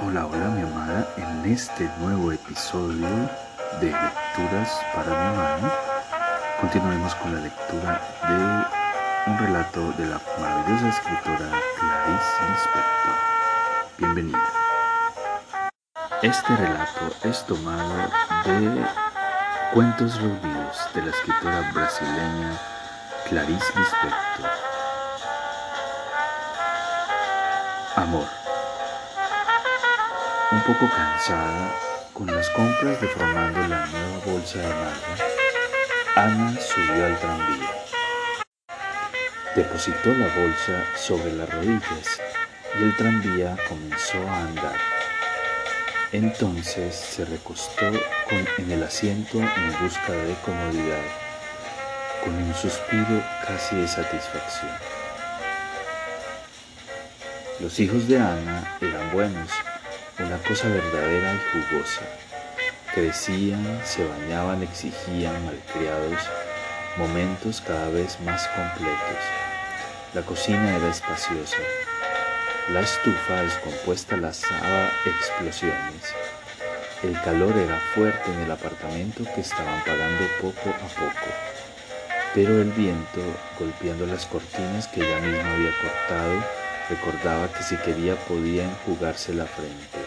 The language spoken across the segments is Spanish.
Hola, hola mi amada, en este nuevo episodio de Lecturas para mi amada, continuaremos con la lectura de un relato de la maravillosa escritora Clarice Lispector. Bienvenida. Este relato es tomado de Cuentos Reunidos de la escritora brasileña Clarice Lispector. Amor. Un poco cansada, con las compras deformando la nueva bolsa de marra, Ana subió al tranvía. Depositó la bolsa sobre las rodillas y el tranvía comenzó a andar. Entonces se recostó en el asiento en busca de comodidad, con un suspiro casi de satisfacción. Los hijos de Ana eran buenos una cosa verdadera y jugosa. Crecían, se bañaban, exigían, malcriados, momentos cada vez más completos. La cocina era espaciosa. La estufa descompuesta lanzaba explosiones. El calor era fuerte en el apartamento que estaban pagando poco a poco. Pero el viento, golpeando las cortinas que ella misma había cortado, recordaba que si quería podía enjugarse la frente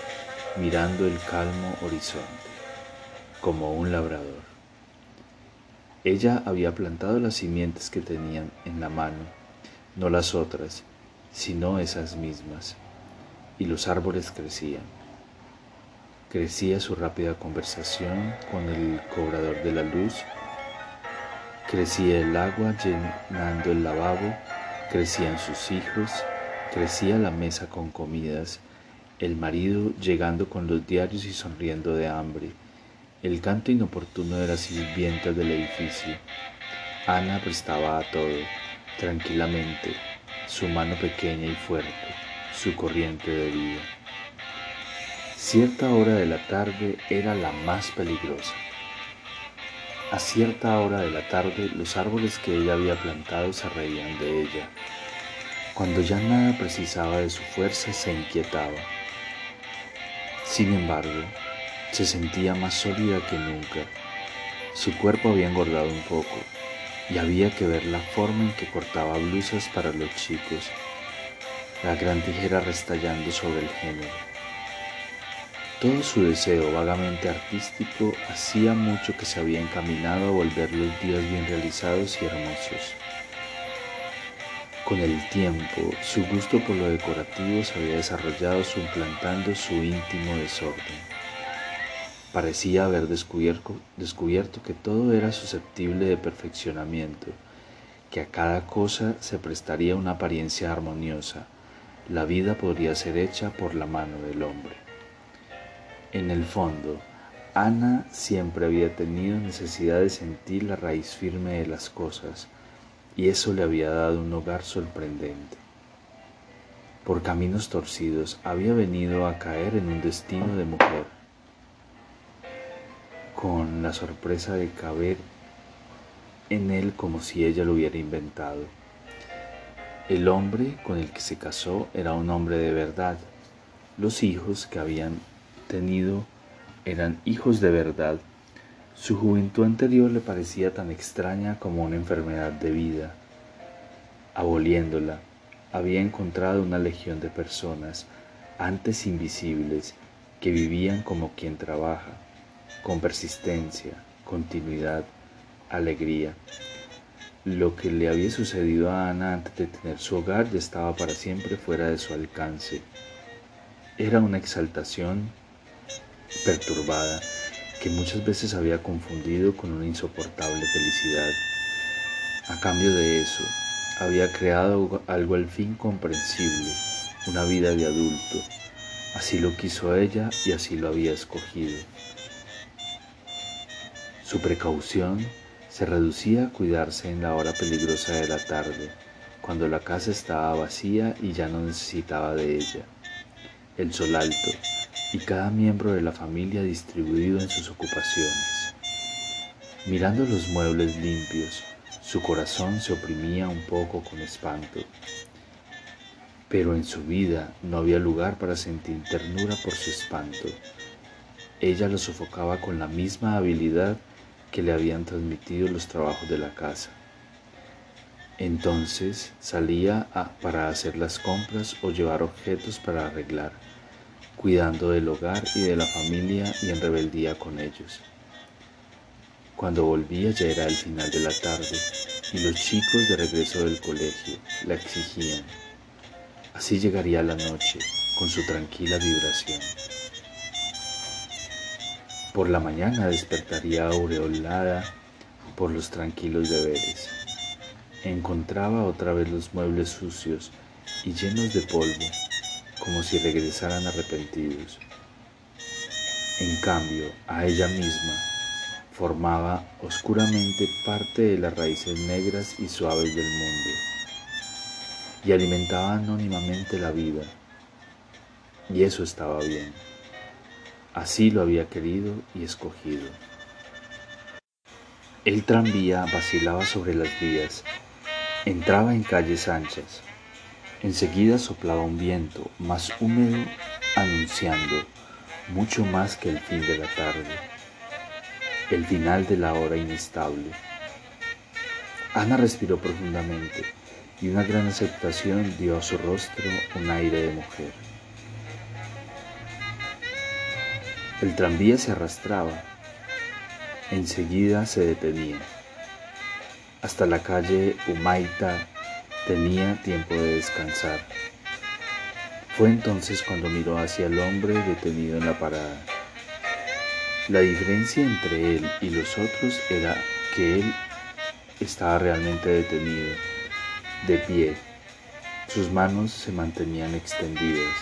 mirando el calmo horizonte, como un labrador. Ella había plantado las simientes que tenían en la mano, no las otras, sino esas mismas, y los árboles crecían. Crecía su rápida conversación con el cobrador de la luz, crecía el agua llenando el lavabo, crecían sus hijos, crecía la mesa con comidas, el marido llegando con los diarios y sonriendo de hambre, el canto inoportuno de las sirvientas del edificio. Ana prestaba a todo, tranquilamente, su mano pequeña y fuerte, su corriente de vida. Cierta hora de la tarde era la más peligrosa. A cierta hora de la tarde los árboles que ella había plantado se reían de ella. Cuando ya nada precisaba de su fuerza se inquietaba sin embargo, se sentía más sólida que nunca. Su cuerpo había engordado un poco y había que ver la forma en que cortaba blusas para los chicos, la gran tijera restallando sobre el género. Todo su deseo vagamente artístico hacía mucho que se había encaminado a volver los días bien realizados y hermosos. Con el tiempo, su gusto por lo decorativo se había desarrollado suplantando su íntimo desorden. Parecía haber descubierto, descubierto que todo era susceptible de perfeccionamiento, que a cada cosa se prestaría una apariencia armoniosa. La vida podría ser hecha por la mano del hombre. En el fondo, Ana siempre había tenido necesidad de sentir la raíz firme de las cosas, y eso le había dado un hogar sorprendente. Por caminos torcidos había venido a caer en un destino de mujer, con la sorpresa de caber en él como si ella lo hubiera inventado. El hombre con el que se casó era un hombre de verdad. Los hijos que habían tenido eran hijos de verdad su juventud anterior le parecía tan extraña como una enfermedad de vida. Aboliéndola, había encontrado una legión de personas, antes invisibles, que vivían como quien trabaja, con persistencia, continuidad, alegría. Lo que le había sucedido a Ana antes de tener su hogar ya estaba para siempre fuera de su alcance. Era una exaltación perturbada que muchas veces había confundido con una insoportable felicidad. A cambio de eso, había creado algo al fin comprensible, una vida de adulto. Así lo quiso ella y así lo había escogido. Su precaución se reducía a cuidarse en la hora peligrosa de la tarde, cuando la casa estaba vacía y ya no necesitaba de ella. El sol alto, y cada miembro de la familia distribuido en sus ocupaciones. Mirando los muebles limpios, su corazón se oprimía un poco con espanto. pero en su vida no había lugar para sentir ternura por su espanto. Ella lo sofocaba con la misma habilidad que le habían transmitido los trabajos de la casa. Entonces salía para hacer las compras o llevar objetos para arreglar, cuidando del hogar y de la familia y en rebeldía con ellos. Cuando volvía ya era el final de la tarde y los chicos de regreso del colegio la exigían. Así llegaría la noche con su tranquila vibración. Por la mañana despertaría aureolada por los tranquilos deberes. Encontraba otra vez los muebles sucios y llenos de polvo, como si regresaran arrepentidos. En cambio, a ella misma formaba oscuramente parte de las raíces negras y suaves del mundo y alimentaba anónimamente la vida. Y eso estaba bien. Así lo había querido y escogido. El tranvía vacilaba sobre las vías, entraba en calles anchas. Enseguida soplaba un viento más húmedo anunciando mucho más que el fin de la tarde, el final de la hora inestable. Ana respiró profundamente y una gran aceptación dio a su rostro un aire de mujer. El tranvía se arrastraba, enseguida se detenía. Hasta la calle Humaita tenía tiempo de descansar. Fue entonces cuando miró hacia el hombre detenido en la parada. La diferencia entre él y los otros era que él estaba realmente detenido, de pie. Sus manos se mantenían extendidas.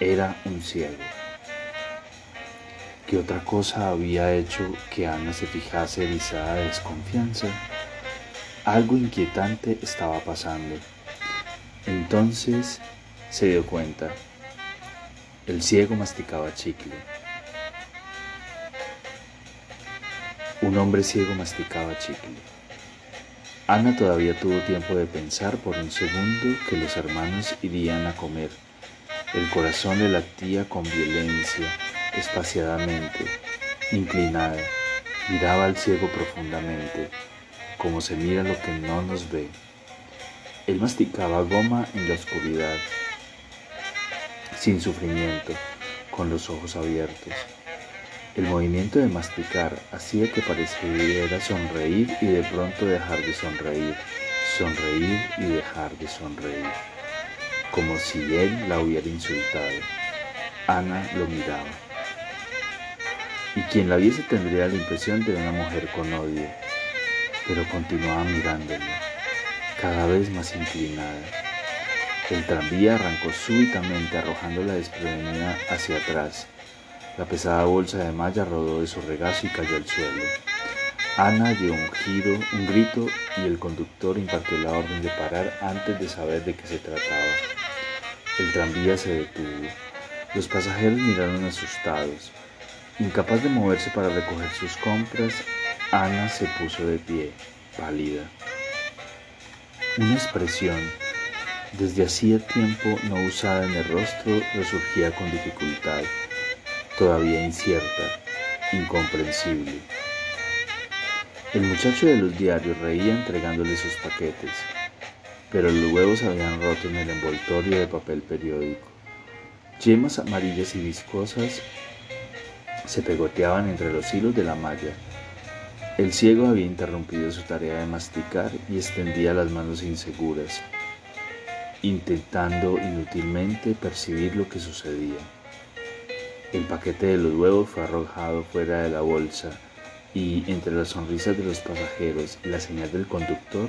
Era un ciego. ¿Qué otra cosa había hecho que Ana se fijase erizada de desconfianza? Algo inquietante estaba pasando. Entonces se dio cuenta. El ciego masticaba chicle. Un hombre ciego masticaba chicle. Ana todavía tuvo tiempo de pensar por un segundo que los hermanos irían a comer. El corazón le latía con violencia espaciadamente, inclinada, miraba al ciego profundamente, como se mira lo que no nos ve. Él masticaba goma en la oscuridad, sin sufrimiento, con los ojos abiertos. El movimiento de masticar hacía que pareciera sonreír y de pronto dejar de sonreír, sonreír y dejar de sonreír, como si él la hubiera insultado. Ana lo miraba y quien la viese tendría la impresión de una mujer con odio, pero continuaba mirándolo, cada vez más inclinada. El tranvía arrancó súbitamente arrojándola desprevenida hacia atrás. La pesada bolsa de malla rodó de su regazo y cayó al suelo. Ana dio un giro, un grito y el conductor impartió la orden de parar antes de saber de qué se trataba. El tranvía se detuvo. Los pasajeros miraron asustados. Incapaz de moverse para recoger sus compras, Ana se puso de pie, pálida. Una expresión, desde hacía tiempo no usada en el rostro, resurgía con dificultad, todavía incierta, incomprensible. El muchacho de los diarios reía entregándole sus paquetes, pero los huevos habían roto en el envoltorio de papel periódico. Yemas amarillas y viscosas se pegoteaban entre los hilos de la malla. El ciego había interrumpido su tarea de masticar y extendía las manos inseguras, intentando inútilmente percibir lo que sucedía. El paquete de los huevos fue arrojado fuera de la bolsa y entre las sonrisas de los pasajeros y la señal del conductor,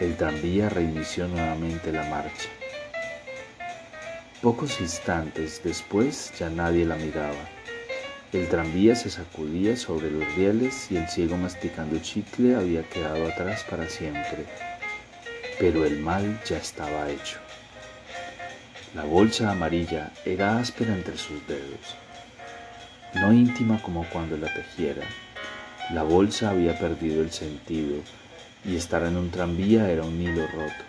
el tranvía reinició nuevamente la marcha. Pocos instantes después ya nadie la miraba. El tranvía se sacudía sobre los rieles y el ciego masticando chicle había quedado atrás para siempre. Pero el mal ya estaba hecho. La bolsa amarilla era áspera entre sus dedos, no íntima como cuando la tejiera. La bolsa había perdido el sentido y estar en un tranvía era un hilo roto.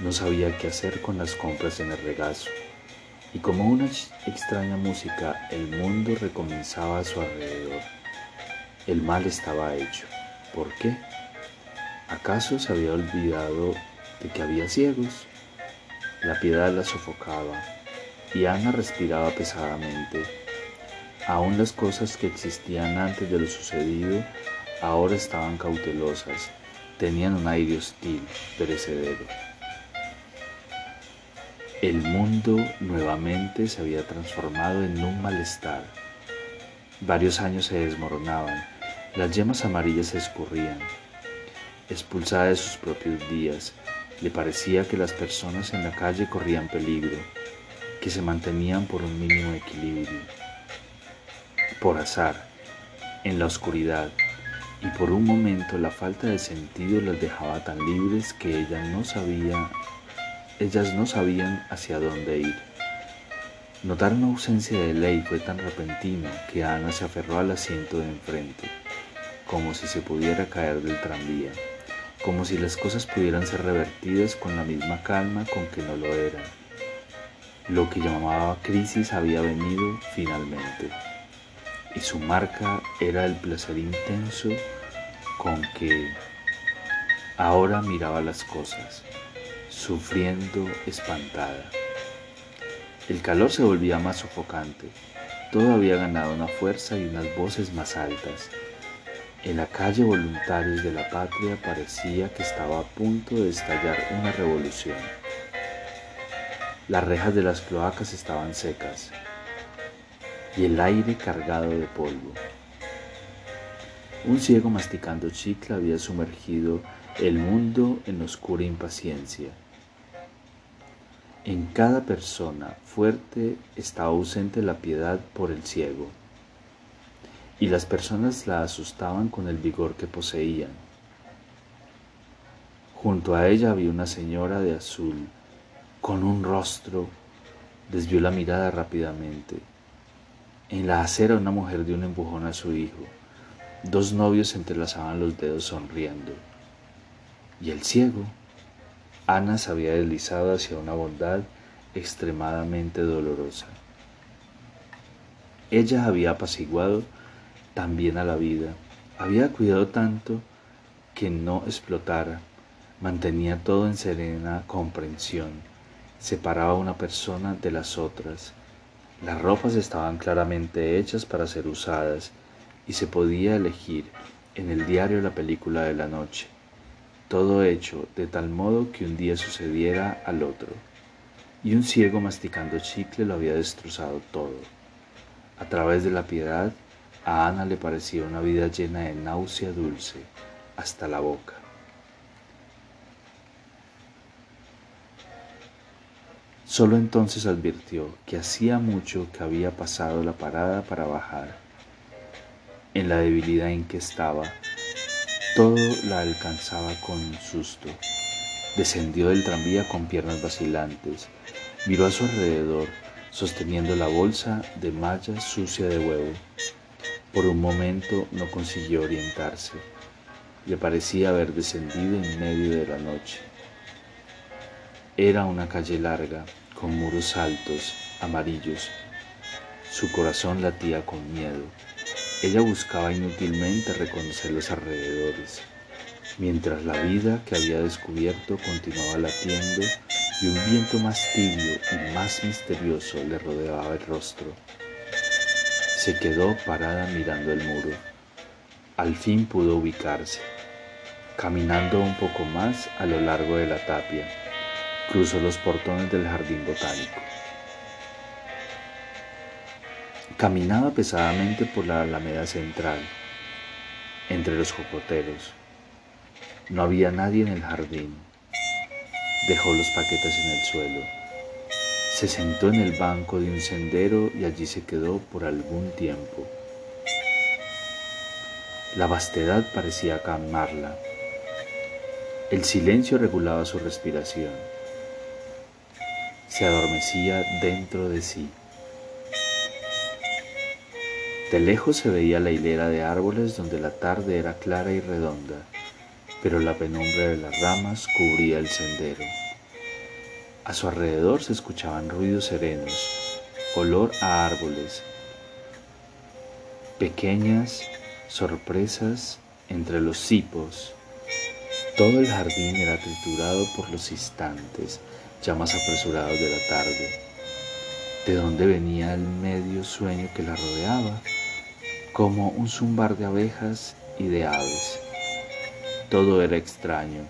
No sabía qué hacer con las compras en el regazo. Y como una extraña música, el mundo recomenzaba a su alrededor. El mal estaba hecho. ¿Por qué? ¿Acaso se había olvidado de que había ciegos? La piedad la sofocaba y Ana respiraba pesadamente. Aún las cosas que existían antes de lo sucedido ahora estaban cautelosas, tenían un aire hostil, perecedero. El mundo nuevamente se había transformado en un malestar. Varios años se desmoronaban, las yemas amarillas se escurrían. Expulsada de sus propios días, le parecía que las personas en la calle corrían peligro, que se mantenían por un mínimo equilibrio. Por azar, en la oscuridad, y por un momento la falta de sentido las dejaba tan libres que ella no sabía ellas no sabían hacia dónde ir. Notar una ausencia de ley fue tan repentino que Ana se aferró al asiento de enfrente, como si se pudiera caer del tranvía, como si las cosas pudieran ser revertidas con la misma calma con que no lo eran. Lo que llamaba crisis había venido finalmente, y su marca era el placer intenso con que ahora miraba las cosas sufriendo espantada. El calor se volvía más sofocante. Todo había ganado una fuerza y unas voces más altas. En la calle Voluntarios de la Patria parecía que estaba a punto de estallar una revolución. Las rejas de las cloacas estaban secas y el aire cargado de polvo. Un ciego masticando chicle había sumergido el mundo en oscura impaciencia. En cada persona fuerte está ausente la piedad por el ciego, y las personas la asustaban con el vigor que poseían. Junto a ella había una señora de azul, con un rostro, desvió la mirada rápidamente. En la acera una mujer dio un empujón a su hijo. Dos novios entrelazaban los dedos sonriendo. Y el ciego, Ana se había deslizado hacia una bondad extremadamente dolorosa. Ella había apaciguado también a la vida, había cuidado tanto que no explotara, mantenía todo en serena comprensión, separaba a una persona de las otras. Las ropas estaban claramente hechas para ser usadas y se podía elegir en el diario la película de la noche todo hecho de tal modo que un día sucediera al otro. Y un ciego masticando chicle lo había destrozado todo. A través de la piedad, a Ana le parecía una vida llena de náusea dulce hasta la boca. Solo entonces advirtió que hacía mucho que había pasado la parada para bajar. En la debilidad en que estaba, todo la alcanzaba con susto. Descendió del tranvía con piernas vacilantes. Miró a su alrededor, sosteniendo la bolsa de malla sucia de huevo. Por un momento no consiguió orientarse. Le parecía haber descendido en medio de la noche. Era una calle larga, con muros altos, amarillos. Su corazón latía con miedo. Ella buscaba inútilmente reconocer los alrededores, mientras la vida que había descubierto continuaba latiendo y un viento más tibio y más misterioso le rodeaba el rostro. Se quedó parada mirando el muro. Al fin pudo ubicarse. Caminando un poco más a lo largo de la tapia, cruzó los portones del jardín botánico. Caminaba pesadamente por la alameda central, entre los jocoteros. No había nadie en el jardín. Dejó los paquetes en el suelo. Se sentó en el banco de un sendero y allí se quedó por algún tiempo. La vastedad parecía calmarla. El silencio regulaba su respiración. Se adormecía dentro de sí. De lejos se veía la hilera de árboles donde la tarde era clara y redonda, pero la penumbra de las ramas cubría el sendero. A su alrededor se escuchaban ruidos serenos, olor a árboles, pequeñas sorpresas entre los cipos. Todo el jardín era triturado por los instantes ya más apresurados de la tarde. ¿De dónde venía el medio sueño que la rodeaba? Como un zumbar de abejas y de aves. Todo era extraño,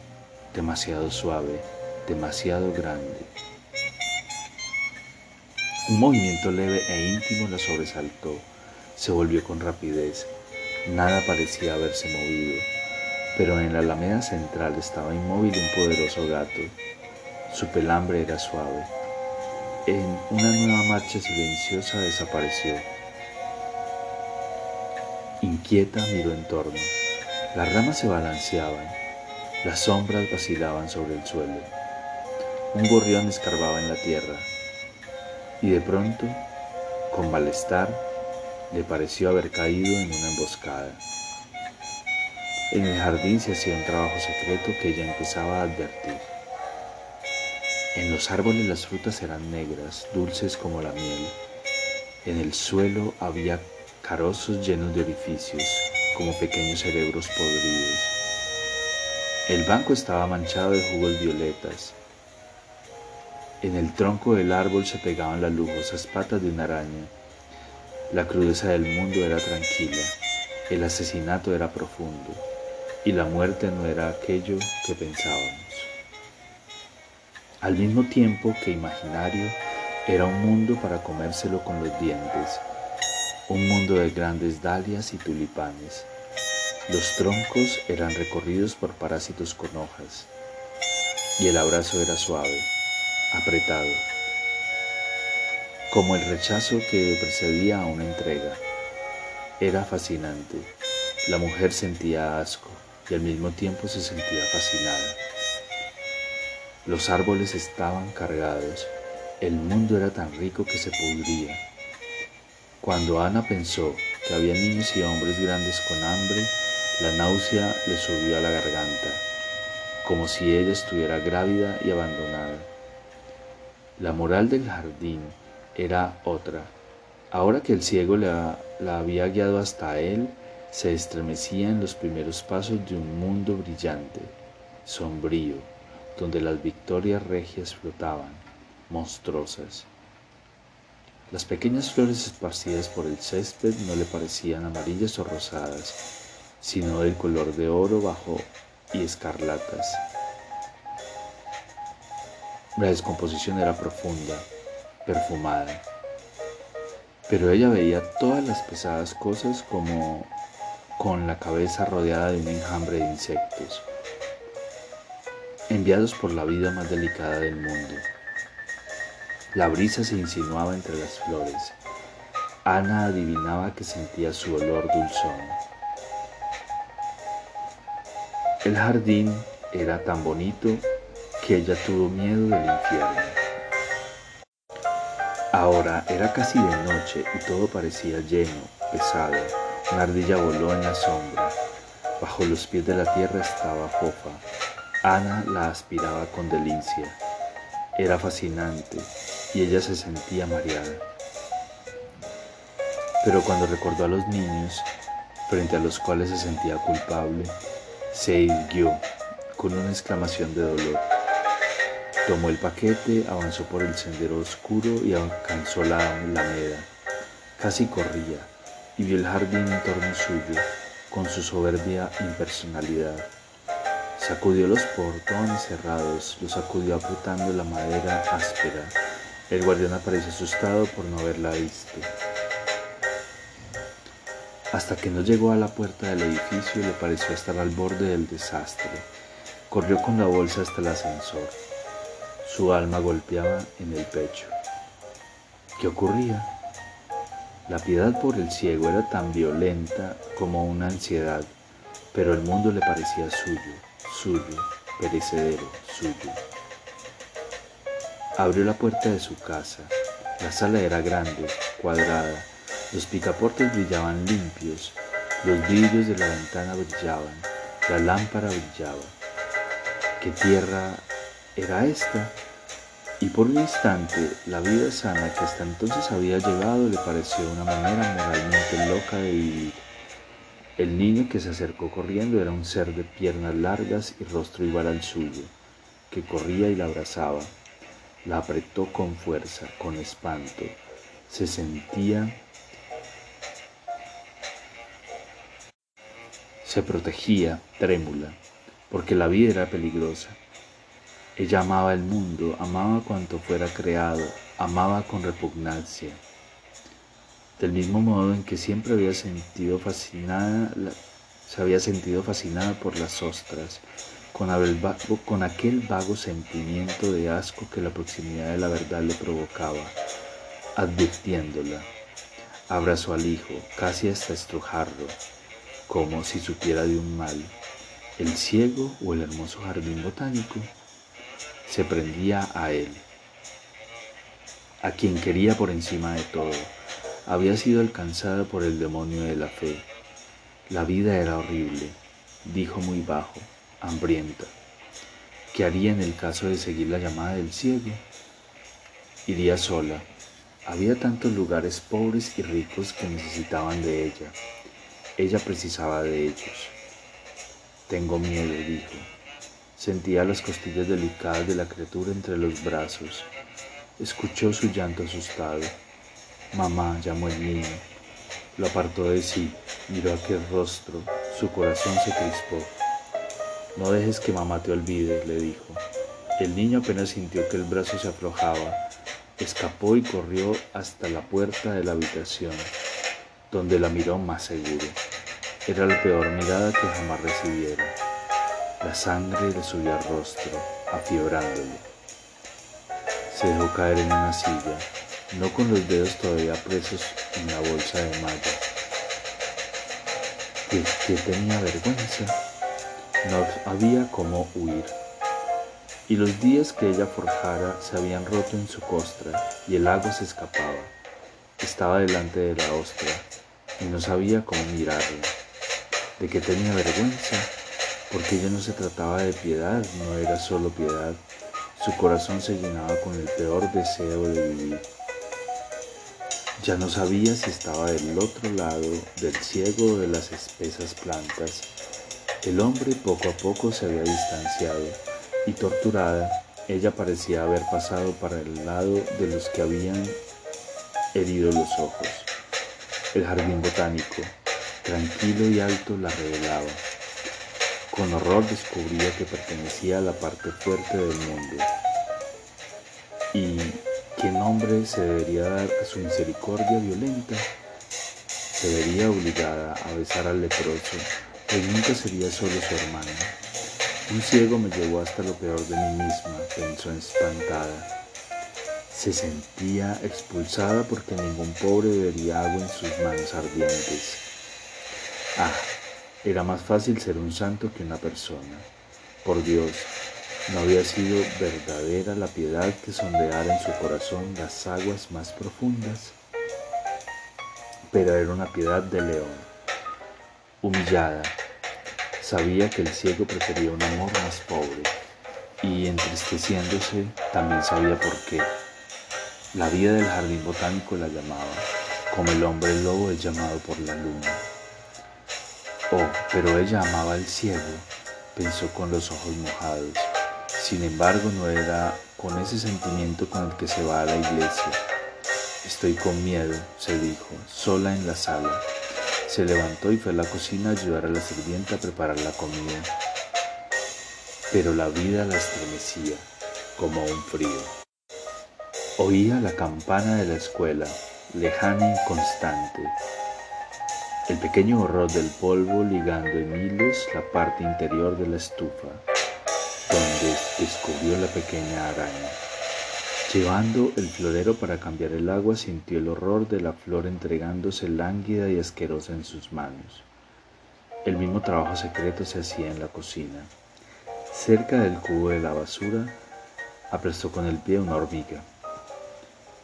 demasiado suave, demasiado grande. Un movimiento leve e íntimo la sobresaltó. Se volvió con rapidez. Nada parecía haberse movido, pero en la alameda central estaba inmóvil un poderoso gato. Su pelambre era suave. En una nueva marcha silenciosa desapareció. Inquieta miró en torno. Las ramas se balanceaban, las sombras vacilaban sobre el suelo. Un gorrión escarbaba en la tierra y de pronto, con malestar, le pareció haber caído en una emboscada. En el jardín se hacía un trabajo secreto que ella empezaba a advertir. En los árboles las frutas eran negras, dulces como la miel. En el suelo había carozos llenos de orificios, como pequeños cerebros podridos. El banco estaba manchado de jugos violetas. En el tronco del árbol se pegaban las lujosas patas de una araña. La crudeza del mundo era tranquila, el asesinato era profundo y la muerte no era aquello que pensábamos. Al mismo tiempo que imaginario, era un mundo para comérselo con los dientes, un mundo de grandes dalias y tulipanes. Los troncos eran recorridos por parásitos con hojas y el abrazo era suave, apretado, como el rechazo que precedía a una entrega. Era fascinante. La mujer sentía asco y al mismo tiempo se sentía fascinada. Los árboles estaban cargados, el mundo era tan rico que se pudría. Cuando Ana pensó que había niños y hombres grandes con hambre, la náusea le subió a la garganta, como si ella estuviera grávida y abandonada. La moral del jardín era otra. Ahora que el ciego la, había guiado hasta él, se estremecía en los primeros pasos de un mundo brillante, sombrío, donde las victorias regias flotaban, monstruosas. Las pequeñas flores esparcidas por el césped no le parecían amarillas o rosadas, sino del color de oro bajo y escarlatas. La descomposición era profunda, perfumada, pero ella veía todas las pesadas cosas como con la cabeza rodeada de un enjambre de insectos, enviados por la vida más delicada del mundo. La brisa se insinuaba entre las flores. Ana adivinaba que sentía su olor dulzón. El jardín era tan bonito que ella tuvo miedo del infierno. Ahora era casi de noche y todo parecía lleno, pesado. Una ardilla voló en la sombra. Bajo los pies de la tierra estaba Jofa. Ana la aspiraba con delicia. Era fascinante y ella se sentía mareada. Pero cuando recordó a los niños, frente a los cuales se sentía culpable, se irguió con una exclamación de dolor. Tomó el paquete, avanzó por el sendero oscuro y alcanzó la alameda. Casi corría y vio el jardín en torno suyo, con su soberbia impersonalidad. Sacudió los portones cerrados, los sacudió apretando la madera áspera. El guardián apareció asustado por no haberla visto. Hasta que no llegó a la puerta del edificio le pareció estar al borde del desastre. Corrió con la bolsa hasta el ascensor. Su alma golpeaba en el pecho. ¿Qué ocurría? La piedad por el ciego era tan violenta como una ansiedad, pero el mundo le parecía suyo, suyo, perecedero, suyo. Abrió la puerta de su casa. La sala era grande, cuadrada. Los picaportes brillaban limpios. Los vidrios de la ventana brillaban. La lámpara brillaba. ¿Qué tierra era esta? Y por un instante, la vida sana que hasta entonces había llegado le pareció una manera moralmente loca de vivir. El niño que se acercó corriendo era un ser de piernas largas y rostro igual al suyo, que corría y la abrazaba. La apretó con fuerza, con espanto. Se sentía... Se protegía, trémula, porque la vida era peligrosa. Ella amaba el mundo, amaba cuanto fuera creado, amaba con repugnancia. Del mismo modo en que siempre había sentido fascinada, se había sentido fascinada por las ostras, con, con aquel vago sentimiento de asco que la proximidad de la verdad le provocaba, advirtiéndola. Abrazó al hijo, casi hasta estrujarlo, como si supiera de un mal, el ciego o el hermoso jardín botánico se prendía a él, a quien quería por encima de todo. Había sido alcanzada por el demonio de la fe. La vida era horrible, dijo muy bajo, hambrienta. ¿Qué haría en el caso de seguir la llamada del ciego? Iría sola. Había tantos lugares pobres y ricos que necesitaban de ella. Ella precisaba de ellos. Tengo miedo, dijo. Sentía las costillas delicadas de la criatura entre los brazos. Escuchó su llanto asustado. Mamá llamó el niño. Lo apartó de sí, miró aquel rostro, su corazón se crispó. No dejes que mamá te olvide, le dijo. El niño apenas sintió que el brazo se aflojaba, escapó y corrió hasta la puerta de la habitación, donde la miró más seguro. Era la peor mirada que jamás recibiera. La sangre le subió al rostro, afiebrándole. Se dejó caer en una silla, no con los dedos todavía presos en la bolsa de malla. ¿Que, que tenía vergüenza? No había cómo huir. Y los días que ella forjara se habían roto en su costra y el agua se escapaba. Estaba delante de la ostra y no sabía cómo mirarla. ¿De qué tenía vergüenza? porque ya no se trataba de piedad, no era solo piedad. Su corazón se llenaba con el peor deseo de vivir. Ya no sabía si estaba del otro lado del ciego de las espesas plantas. El hombre poco a poco se había distanciado y torturada, ella parecía haber pasado para el lado de los que habían herido los ojos. El jardín botánico, tranquilo y alto, la revelaba. Con horror descubría que pertenecía a la parte fuerte del mundo y qué nombre se debería dar a su misericordia violenta. Se vería obligada a besar al leproso, pues nunca sería solo su hermano. Un ciego me llevó hasta lo peor de mí misma, pensó espantada. Se sentía expulsada porque ningún pobre vería agua en sus manos ardientes. Ah, era más fácil ser un santo que una persona. Por Dios, no había sido verdadera la piedad que sondeara en su corazón las aguas más profundas, pero era una piedad de león. Humillada, sabía que el ciego prefería un amor más pobre y entristeciéndose también sabía por qué. La vida del jardín botánico la llamaba, como el hombre lobo es llamado por la luna. Oh, pero ella amaba al ciego, pensó con los ojos mojados. Sin embargo, no era con ese sentimiento con el que se va a la iglesia. Estoy con miedo, se dijo, sola en la sala. Se levantó y fue a la cocina a ayudar a la sirvienta a preparar la comida. Pero la vida la estremecía, como un frío. Oía la campana de la escuela, lejana e inconstante, el pequeño horror del polvo ligando en hilos la parte interior de la estufa, donde descubrió la pequeña araña. Llevando el florero para cambiar el agua, sintió el horror de la flor entregándose lánguida y asquerosa en sus manos. El mismo trabajo secreto se hacía en la cocina. Cerca del cubo de la basura, aplastó con el pie una hormiga.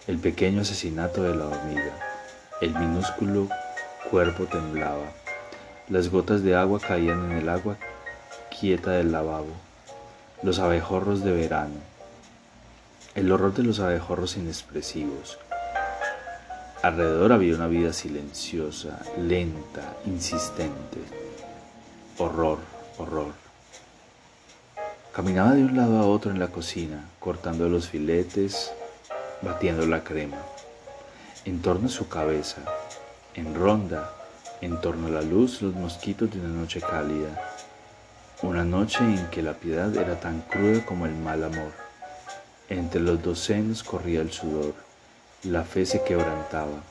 El pequeño asesinato de la hormiga, el minúsculo cuerpo temblaba. Las gotas de agua caían en el agua quieta del lavabo. Los abejorros de verano. el horror de los abejorros inexpresivos. Alrededor había una vida silenciosa, lenta, insistente. Horror, horror. Caminaba de un lado a otro en la cocina, cortando los filetes, batiendo la crema. En torno a su cabeza, en ronda, en torno a la luz, los mosquitos de una noche cálida. Una noche en que la piedad era tan cruda como el mal amor. Entre los dos corría el sudor, la fe se quebrantaba,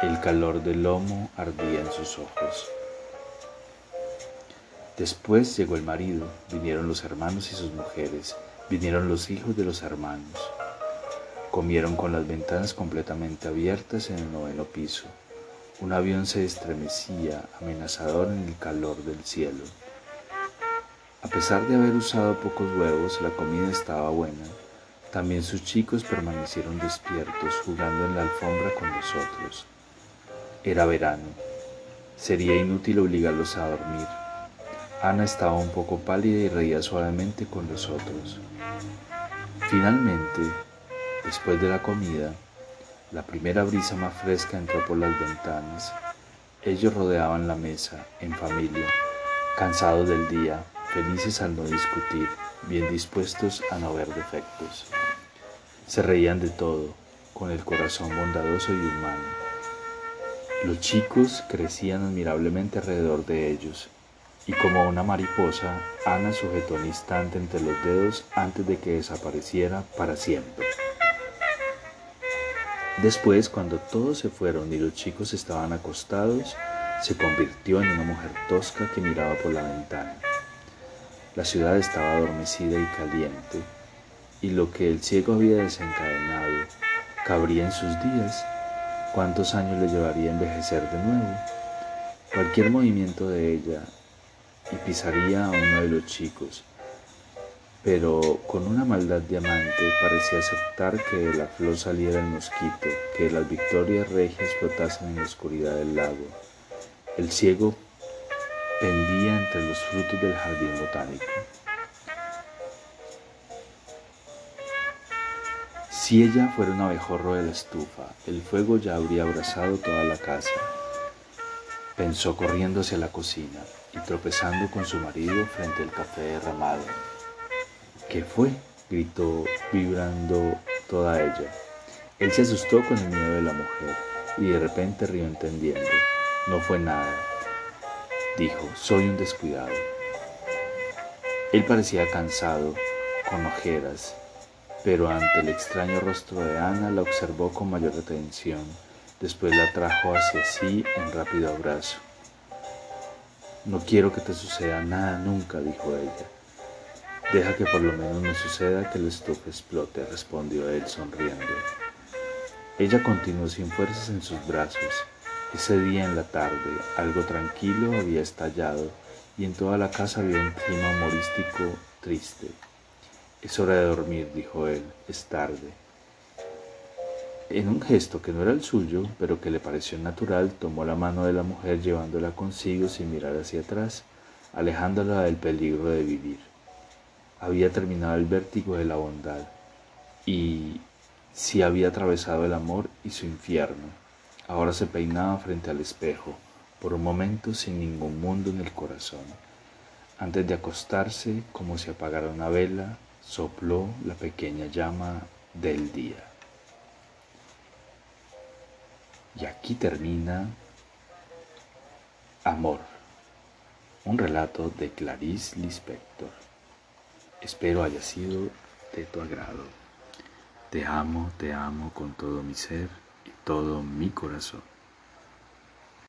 el calor del lomo ardía en sus ojos. Después llegó el marido, vinieron los hermanos y sus mujeres, vinieron los hijos de los hermanos. Comieron con las ventanas completamente abiertas en el noveno piso. Un avión se estremecía amenazador en el calor del cielo. A pesar de haber usado pocos huevos, la comida estaba buena. También sus chicos permanecieron despiertos jugando en la alfombra con nosotros. Era verano. Sería inútil obligarlos a dormir. Ana estaba un poco pálida y reía suavemente con los otros. Finalmente, después de la comida, la primera brisa más fresca entró por las ventanas. Ellos rodeaban la mesa, en familia, cansados del día, felices al no discutir, bien dispuestos a no ver defectos. Se reían de todo, con el corazón bondadoso y humano. Los chicos crecían admirablemente alrededor de ellos, y como una mariposa, Ana sujetó un instante entre los dedos antes de que desapareciera para siempre. Después, cuando todos se fueron y los chicos estaban acostados, se convirtió en una mujer tosca que miraba por la ventana. La ciudad estaba adormecida y caliente, y lo que el ciego había desencadenado cabría en sus días. ¿Cuántos años le llevaría envejecer de nuevo? Cualquier movimiento de ella y pisaría a uno de los chicos, pero con una maldad de amante parecía aceptar que de la flor saliera el mosquito, que las victorias regias flotasen en la oscuridad del lago. El ciego pendía entre los frutos del jardín botánico. Si ella fuera un abejorro de la estufa, el fuego ya habría abrazado toda la casa. Pensó corriendo hacia la cocina y tropezando con su marido frente al café derramado. ¿Qué fue? gritó vibrando toda ella. Él se asustó con el miedo de la mujer y de repente rió entendiendo. No fue nada. Dijo, soy un descuidado. Él parecía cansado, con ojeras, pero ante el extraño rostro de Ana la observó con mayor atención. Después la trajo hacia sí en rápido abrazo. No quiero que te suceda nada nunca, dijo ella. Deja que por lo menos no suceda que el estufa explote, respondió él sonriendo. Ella continuó sin fuerzas en sus brazos. Ese día en la tarde, algo tranquilo había estallado y en toda la casa había un clima humorístico triste. Es hora de dormir, dijo él, es tarde. En un gesto que no era el suyo, pero que le pareció natural, tomó la mano de la mujer llevándola consigo sin mirar hacia atrás, alejándola del peligro de vivir. Había terminado el vértigo de la bondad y si había atravesado el amor y su infierno. Ahora se peinaba frente al espejo, por un momento sin ningún mundo en el corazón. Antes de acostarse, como si apagara una vela, sopló la pequeña llama del día. Y aquí termina Amor, un relato de Clarice Lispector. Espero haya sido de tu agrado. Te amo, te amo con todo mi ser todo mi corazón.